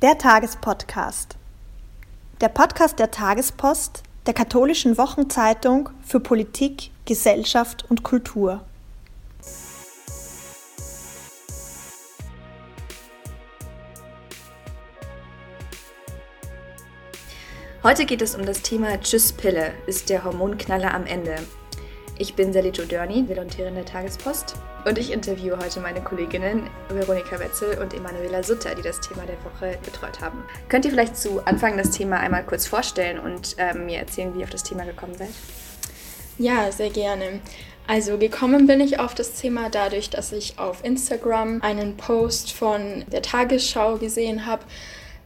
Der Tagespodcast. Der Podcast der Tagespost, der katholischen Wochenzeitung für Politik, Gesellschaft und Kultur. Heute geht es um das Thema Tschüss Pille, ist der Hormonknaller am Ende. Ich bin Sally Dörni, Volontärin der Tagespost und ich interviewe heute meine Kolleginnen Veronika Wetzel und Emanuela Sutter, die das Thema der Woche betreut haben. Könnt ihr vielleicht zu Anfang das Thema einmal kurz vorstellen und ähm, mir erzählen, wie ihr auf das Thema gekommen seid? Ja, sehr gerne. Also gekommen bin ich auf das Thema dadurch, dass ich auf Instagram einen Post von der Tagesschau gesehen habe,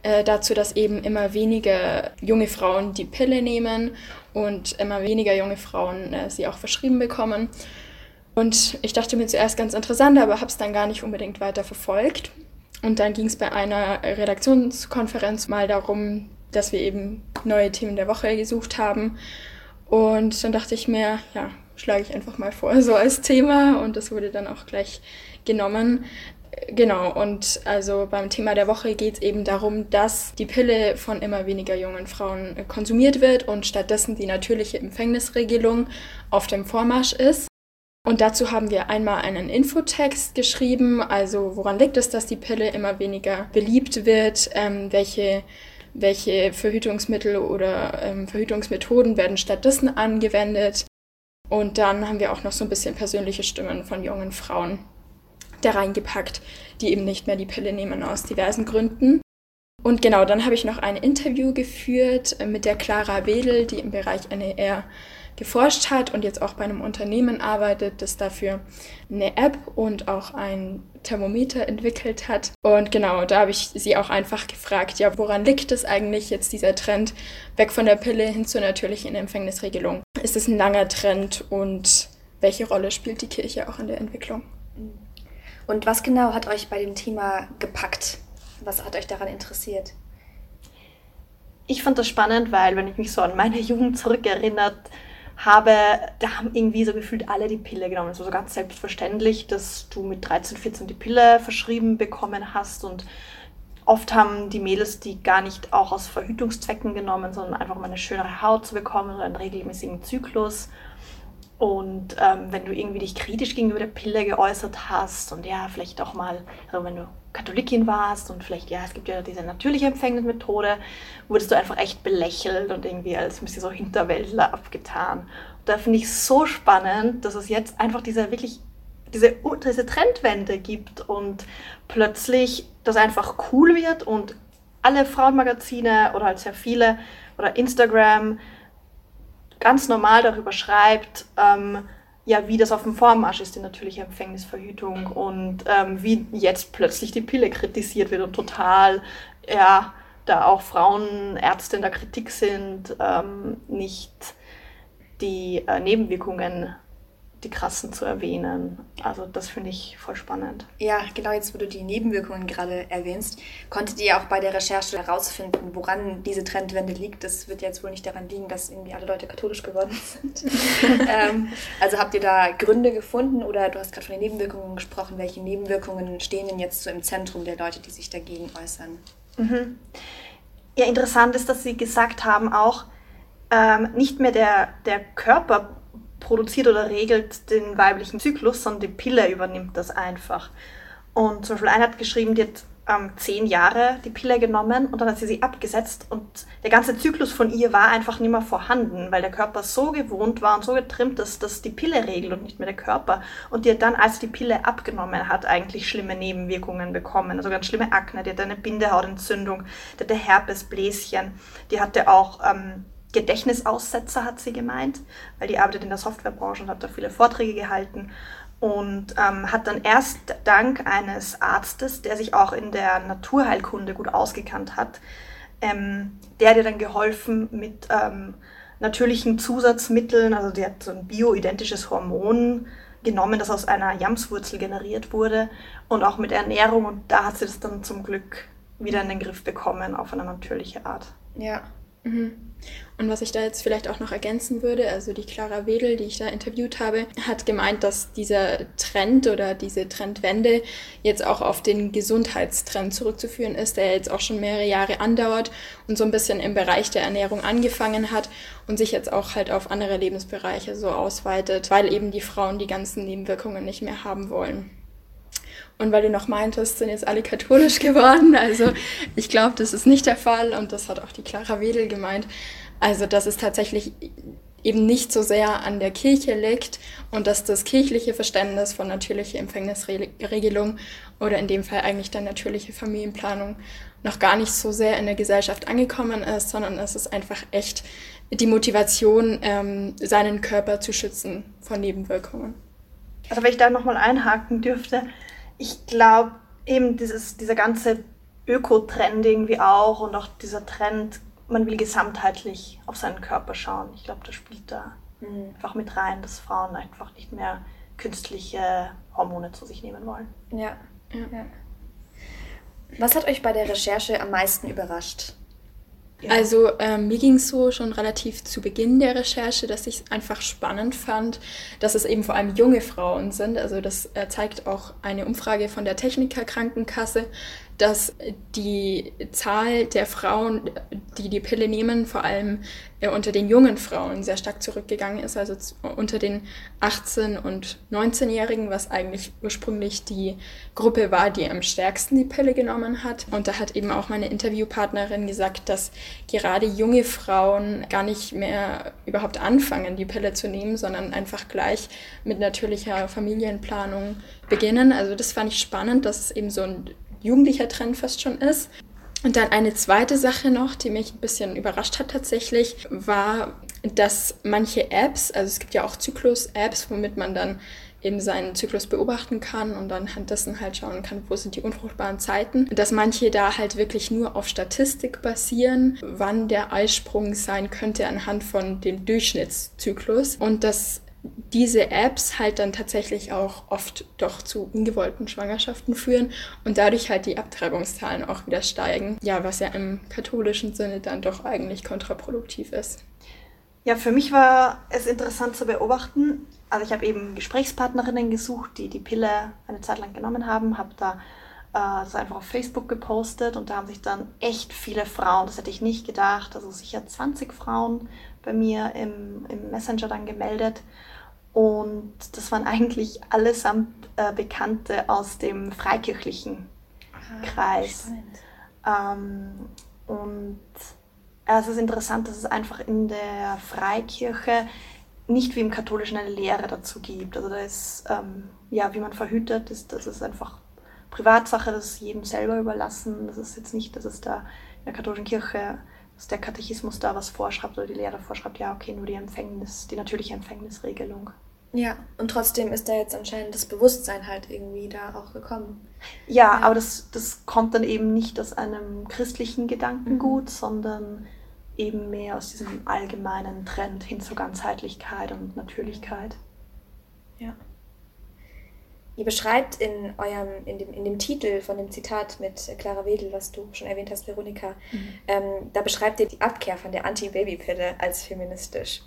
äh, dazu, dass eben immer weniger junge Frauen die Pille nehmen und immer weniger junge Frauen äh, sie auch verschrieben bekommen. Und ich dachte mir zuerst ganz interessant, aber habe es dann gar nicht unbedingt weiter verfolgt. Und dann ging es bei einer Redaktionskonferenz mal darum, dass wir eben neue Themen der Woche gesucht haben. Und dann dachte ich mir, ja, schlage ich einfach mal vor, so als Thema. Und das wurde dann auch gleich genommen. Genau, und also beim Thema der Woche geht es eben darum, dass die Pille von immer weniger jungen Frauen konsumiert wird und stattdessen die natürliche Empfängnisregelung auf dem Vormarsch ist. Und dazu haben wir einmal einen Infotext geschrieben, also woran liegt es, dass die Pille immer weniger beliebt wird, ähm, welche, welche Verhütungsmittel oder ähm, Verhütungsmethoden werden stattdessen angewendet. Und dann haben wir auch noch so ein bisschen persönliche Stimmen von jungen Frauen da reingepackt, die eben nicht mehr die Pille nehmen aus diversen Gründen. Und genau, dann habe ich noch ein Interview geführt äh, mit der Clara Wedel, die im Bereich NER geforscht hat und jetzt auch bei einem Unternehmen arbeitet, das dafür eine App und auch ein Thermometer entwickelt hat. Und genau, da habe ich sie auch einfach gefragt, ja, woran liegt es eigentlich jetzt dieser Trend weg von der Pille hin zur natürlichen Empfängnisregelung? Ist es ein langer Trend und welche Rolle spielt die Kirche auch in der Entwicklung? Und was genau hat euch bei dem Thema gepackt? Was hat euch daran interessiert? Ich fand das spannend, weil wenn ich mich so an meine Jugend zurückerinnert habe, da haben irgendwie so gefühlt alle die Pille genommen. Es war so ganz selbstverständlich, dass du mit 13, 14 die Pille verschrieben bekommen hast und oft haben die Mädels die gar nicht auch aus Verhütungszwecken genommen, sondern einfach um eine schönere Haut zu bekommen oder einen regelmäßigen Zyklus. Und ähm, wenn du irgendwie dich kritisch gegenüber der Pille geäußert hast und ja, vielleicht auch mal, also wenn du Katholikin warst und vielleicht, ja, es gibt ja diese natürliche Empfängnismethode, wurdest du einfach echt belächelt und irgendwie als ein bisschen so Hinterwäldler abgetan. Und da finde ich es so spannend, dass es jetzt einfach diese wirklich, diese, diese Trendwende gibt und plötzlich das einfach cool wird und alle Frauenmagazine oder halt sehr viele oder Instagram ganz normal darüber schreibt, ähm, ja, wie das auf dem Vormarsch ist, die natürliche Empfängnisverhütung und ähm, wie jetzt plötzlich die Pille kritisiert wird und total, ja, da auch Frauenärzte in der Kritik sind, ähm, nicht die äh, Nebenwirkungen die krassen zu erwähnen. Also das finde ich voll spannend. Ja, genau jetzt, wo du die Nebenwirkungen gerade erwähnst, konntet ihr auch bei der Recherche herausfinden, woran diese Trendwende liegt. Das wird jetzt wohl nicht daran liegen, dass irgendwie alle Leute katholisch geworden sind. ähm, also habt ihr da Gründe gefunden oder du hast gerade von den Nebenwirkungen gesprochen. Welche Nebenwirkungen stehen denn jetzt so im Zentrum der Leute, die sich dagegen äußern? Mhm. Ja, interessant ist, dass sie gesagt haben auch, ähm, nicht mehr der, der Körper produziert oder regelt den weiblichen Zyklus, sondern die Pille übernimmt das einfach. Und zum Beispiel eine hat geschrieben, die hat ähm, zehn Jahre die Pille genommen und dann hat sie sie abgesetzt und der ganze Zyklus von ihr war einfach nicht mehr vorhanden, weil der Körper so gewohnt war und so getrimmt dass die Pille regelt und nicht mehr der Körper. Und die hat dann, als die Pille abgenommen hat, eigentlich schlimme Nebenwirkungen bekommen. Also ganz schlimme Akne, die hatte eine Bindehautentzündung, die hatte Herpesbläschen, die hatte auch ähm, Gedächtnisaussetzer, hat sie gemeint, weil die arbeitet in der Softwarebranche und hat da viele Vorträge gehalten und ähm, hat dann erst dank eines Arztes, der sich auch in der Naturheilkunde gut ausgekannt hat, ähm, der hat ihr dann geholfen mit ähm, natürlichen Zusatzmitteln, also die hat so ein bioidentisches Hormon genommen, das aus einer Jamswurzel generiert wurde und auch mit Ernährung und da hat sie das dann zum Glück wieder in den Griff bekommen auf eine natürliche Art. Ja, Mhm. Und was ich da jetzt vielleicht auch noch ergänzen würde, also die Clara Wedel, die ich da interviewt habe, hat gemeint, dass dieser Trend oder diese Trendwende jetzt auch auf den Gesundheitstrend zurückzuführen ist, der jetzt auch schon mehrere Jahre andauert und so ein bisschen im Bereich der Ernährung angefangen hat und sich jetzt auch halt auf andere Lebensbereiche so ausweitet, weil eben die Frauen die ganzen Nebenwirkungen nicht mehr haben wollen. Und weil du noch meintest, sind jetzt alle katholisch geworden. Also ich glaube, das ist nicht der Fall und das hat auch die Clara Wedel gemeint. Also dass es tatsächlich eben nicht so sehr an der Kirche liegt und dass das kirchliche Verständnis von natürlicher Empfängnisregelung oder in dem Fall eigentlich der natürliche Familienplanung noch gar nicht so sehr in der Gesellschaft angekommen ist, sondern es ist einfach echt die Motivation, ähm, seinen Körper zu schützen von Nebenwirkungen. Also wenn ich da nochmal einhaken dürfte, ich glaube eben dieses, dieser ganze Öko-Trend irgendwie auch und auch dieser Trend man will gesamtheitlich auf seinen Körper schauen. Ich glaube, das spielt da mhm. einfach mit rein, dass Frauen einfach nicht mehr künstliche Hormone zu sich nehmen wollen. Ja. ja. Was hat euch bei der Recherche am meisten überrascht? Also ähm, mir ging es so schon relativ zu Beginn der Recherche, dass ich es einfach spannend fand, dass es eben vor allem junge Frauen sind. Also das äh, zeigt auch eine Umfrage von der Techniker Krankenkasse, dass die Zahl der Frauen, die die Pille nehmen, vor allem äh, unter den jungen Frauen sehr stark zurückgegangen ist, also unter den 18- und 19-Jährigen, was eigentlich ursprünglich die Gruppe war, die am stärksten die Pille genommen hat. Und da hat eben auch meine Interviewpartnerin gesagt, dass gerade junge Frauen gar nicht mehr überhaupt anfangen, die Pille zu nehmen, sondern einfach gleich mit natürlicher Familienplanung beginnen. Also das fand ich spannend, dass es eben so ein jugendlicher Trend fast schon ist. Und dann eine zweite Sache noch, die mich ein bisschen überrascht hat tatsächlich, war, dass manche Apps, also es gibt ja auch Zyklus-Apps, womit man dann eben seinen Zyklus beobachten kann und dann anhand dessen halt schauen kann, wo sind die unfruchtbaren Zeiten. Dass manche da halt wirklich nur auf Statistik basieren, wann der Eisprung sein könnte anhand von dem Durchschnittszyklus und dass diese Apps halt dann tatsächlich auch oft doch zu ungewollten Schwangerschaften führen und dadurch halt die Abtreibungszahlen auch wieder steigen. Ja, was ja im katholischen Sinne dann doch eigentlich kontraproduktiv ist. Ja, für mich war es interessant zu beobachten. Also ich habe eben Gesprächspartnerinnen gesucht, die die Pille eine Zeit lang genommen haben, habe da äh, das einfach auf Facebook gepostet und da haben sich dann echt viele Frauen, das hätte ich nicht gedacht, also sicher 20 Frauen bei mir im, im Messenger dann gemeldet und das waren eigentlich allesamt äh, Bekannte aus dem freikirchlichen ah, Kreis. Ähm, und ja, es ist interessant, dass es einfach in der Freikirche nicht wie im Katholischen eine Lehre dazu gibt. Also da ist, ähm, ja, wie man verhütet, ist, das ist einfach Privatsache, das ist jedem selber überlassen. Das ist jetzt nicht, dass es da in der katholischen Kirche, dass der Katechismus da was vorschreibt oder die Lehre vorschreibt, ja, okay, nur die Empfängnis, die natürliche Empfängnisregelung. Ja, und trotzdem ist da jetzt anscheinend das Bewusstsein halt irgendwie da auch gekommen. Ja, ja. aber das, das kommt dann eben nicht aus einem christlichen Gedankengut, mhm. sondern eben mehr aus diesem allgemeinen Trend hin zur Ganzheitlichkeit und Natürlichkeit. Ja. Ihr beschreibt in eurem, in dem, in dem Titel von dem Zitat mit Clara Wedel, was du schon erwähnt hast, Veronika, mhm. ähm, da beschreibt ihr die Abkehr von der Anti-Baby-Pille als feministisch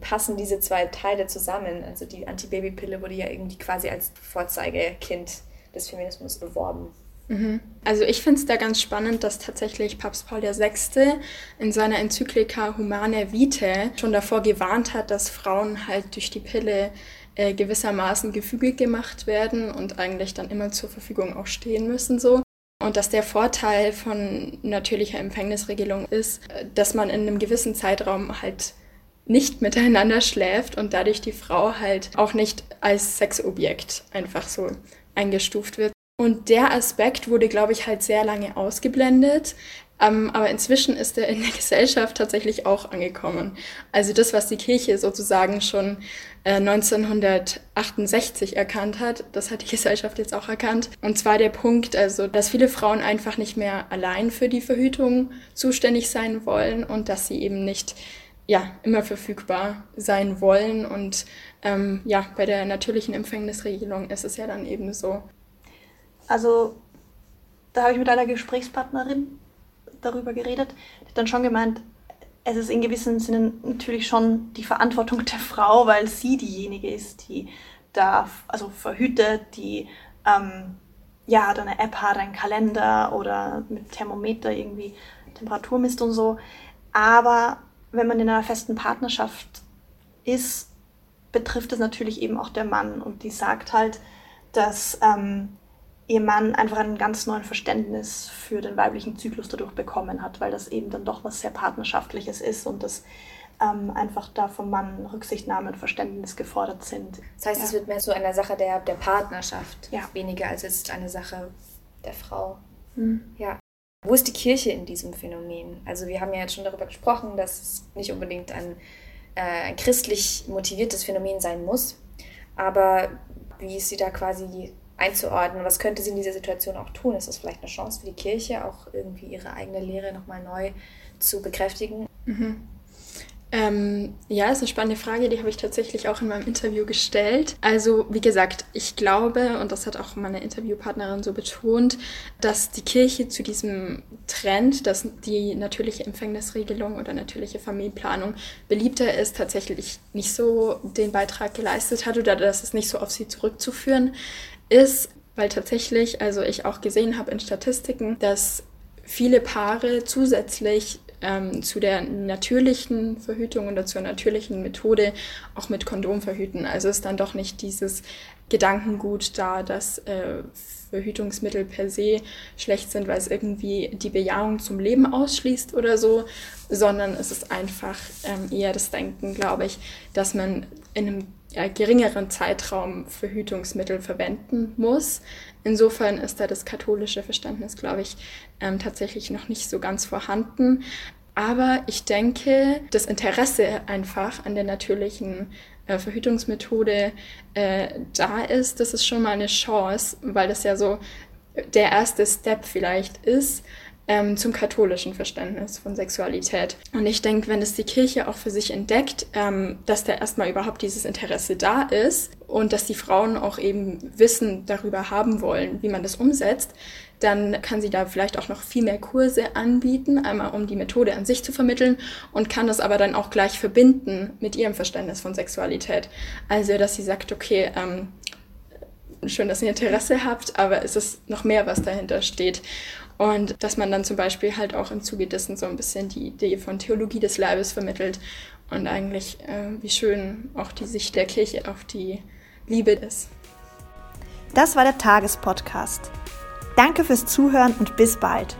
passen diese zwei Teile zusammen? Also die Antibabypille wurde ja irgendwie quasi als Vorzeigekind des Feminismus beworben. Mhm. Also ich finde es da ganz spannend, dass tatsächlich Papst Paul VI. in seiner Enzyklika Humane Vitae schon davor gewarnt hat, dass Frauen halt durch die Pille äh, gewissermaßen gefügig gemacht werden und eigentlich dann immer zur Verfügung auch stehen müssen so. Und dass der Vorteil von natürlicher Empfängnisregelung ist, äh, dass man in einem gewissen Zeitraum halt nicht miteinander schläft und dadurch die Frau halt auch nicht als Sexobjekt einfach so eingestuft wird. Und der Aspekt wurde, glaube ich, halt sehr lange ausgeblendet. Ähm, aber inzwischen ist er in der Gesellschaft tatsächlich auch angekommen. Also das, was die Kirche sozusagen schon äh, 1968 erkannt hat, das hat die Gesellschaft jetzt auch erkannt. Und zwar der Punkt, also, dass viele Frauen einfach nicht mehr allein für die Verhütung zuständig sein wollen und dass sie eben nicht ja, immer verfügbar sein wollen. Und ähm, ja, bei der natürlichen Empfängnisregelung ist es ja dann eben so. Also, da habe ich mit einer Gesprächspartnerin darüber geredet, die hat dann schon gemeint, es ist in gewissem Sinne natürlich schon die Verantwortung der Frau, weil sie diejenige ist, die da also verhütet, die ähm, ja dann eine App hat, einen Kalender oder mit Thermometer irgendwie Temperatur misst und so. Aber wenn man in einer festen Partnerschaft ist, betrifft es natürlich eben auch der Mann und die sagt halt, dass ähm, ihr Mann einfach ein ganz neues Verständnis für den weiblichen Zyklus dadurch bekommen hat, weil das eben dann doch was sehr Partnerschaftliches ist und das ähm, einfach da vom Mann Rücksichtnahme und Verständnis gefordert sind. Das heißt, ja. es wird mehr zu einer Sache der, der Partnerschaft, ja. weniger als jetzt eine Sache der Frau. Mhm. Ja. Wo ist die Kirche in diesem Phänomen? Also wir haben ja jetzt schon darüber gesprochen, dass es nicht unbedingt ein, äh, ein christlich motiviertes Phänomen sein muss, aber wie ist sie da quasi einzuordnen? Was könnte sie in dieser Situation auch tun? Ist das vielleicht eine Chance für die Kirche, auch irgendwie ihre eigene Lehre nochmal neu zu bekräftigen? Mhm. Ähm, ja, ist eine spannende Frage, die habe ich tatsächlich auch in meinem Interview gestellt. Also, wie gesagt, ich glaube, und das hat auch meine Interviewpartnerin so betont, dass die Kirche zu diesem Trend, dass die natürliche Empfängnisregelung oder natürliche Familienplanung beliebter ist, tatsächlich nicht so den Beitrag geleistet hat oder dass es nicht so auf sie zurückzuführen ist, weil tatsächlich, also ich auch gesehen habe in Statistiken, dass viele Paare zusätzlich ähm, zu der natürlichen Verhütung oder zur natürlichen Methode auch mit Kondom verhüten. Also ist dann doch nicht dieses Gedankengut da, dass äh, Verhütungsmittel per se schlecht sind, weil es irgendwie die Bejahung zum Leben ausschließt oder so, sondern es ist einfach ähm, eher das Denken, glaube ich, dass man in einem ja, geringeren Zeitraum Verhütungsmittel verwenden muss. Insofern ist da das katholische Verständnis, glaube ich, ähm, tatsächlich noch nicht so ganz vorhanden. Aber ich denke, das Interesse einfach an der natürlichen äh, Verhütungsmethode äh, da ist, das ist schon mal eine Chance, weil das ja so der erste Step vielleicht ist, ähm, zum katholischen Verständnis von Sexualität. Und ich denke, wenn es die Kirche auch für sich entdeckt, ähm, dass da erstmal überhaupt dieses Interesse da ist und dass die Frauen auch eben Wissen darüber haben wollen, wie man das umsetzt, dann kann sie da vielleicht auch noch viel mehr Kurse anbieten, einmal um die Methode an sich zu vermitteln und kann das aber dann auch gleich verbinden mit ihrem Verständnis von Sexualität. Also, dass sie sagt, okay, ähm, schön, dass ihr Interesse habt, aber es ist noch mehr, was dahinter steht. Und dass man dann zum Beispiel halt auch im Zuge dessen so ein bisschen die Idee von Theologie des Leibes vermittelt und eigentlich, äh, wie schön auch die Sicht der Kirche auf die Liebe ist. Das war der Tagespodcast. Danke fürs Zuhören und bis bald.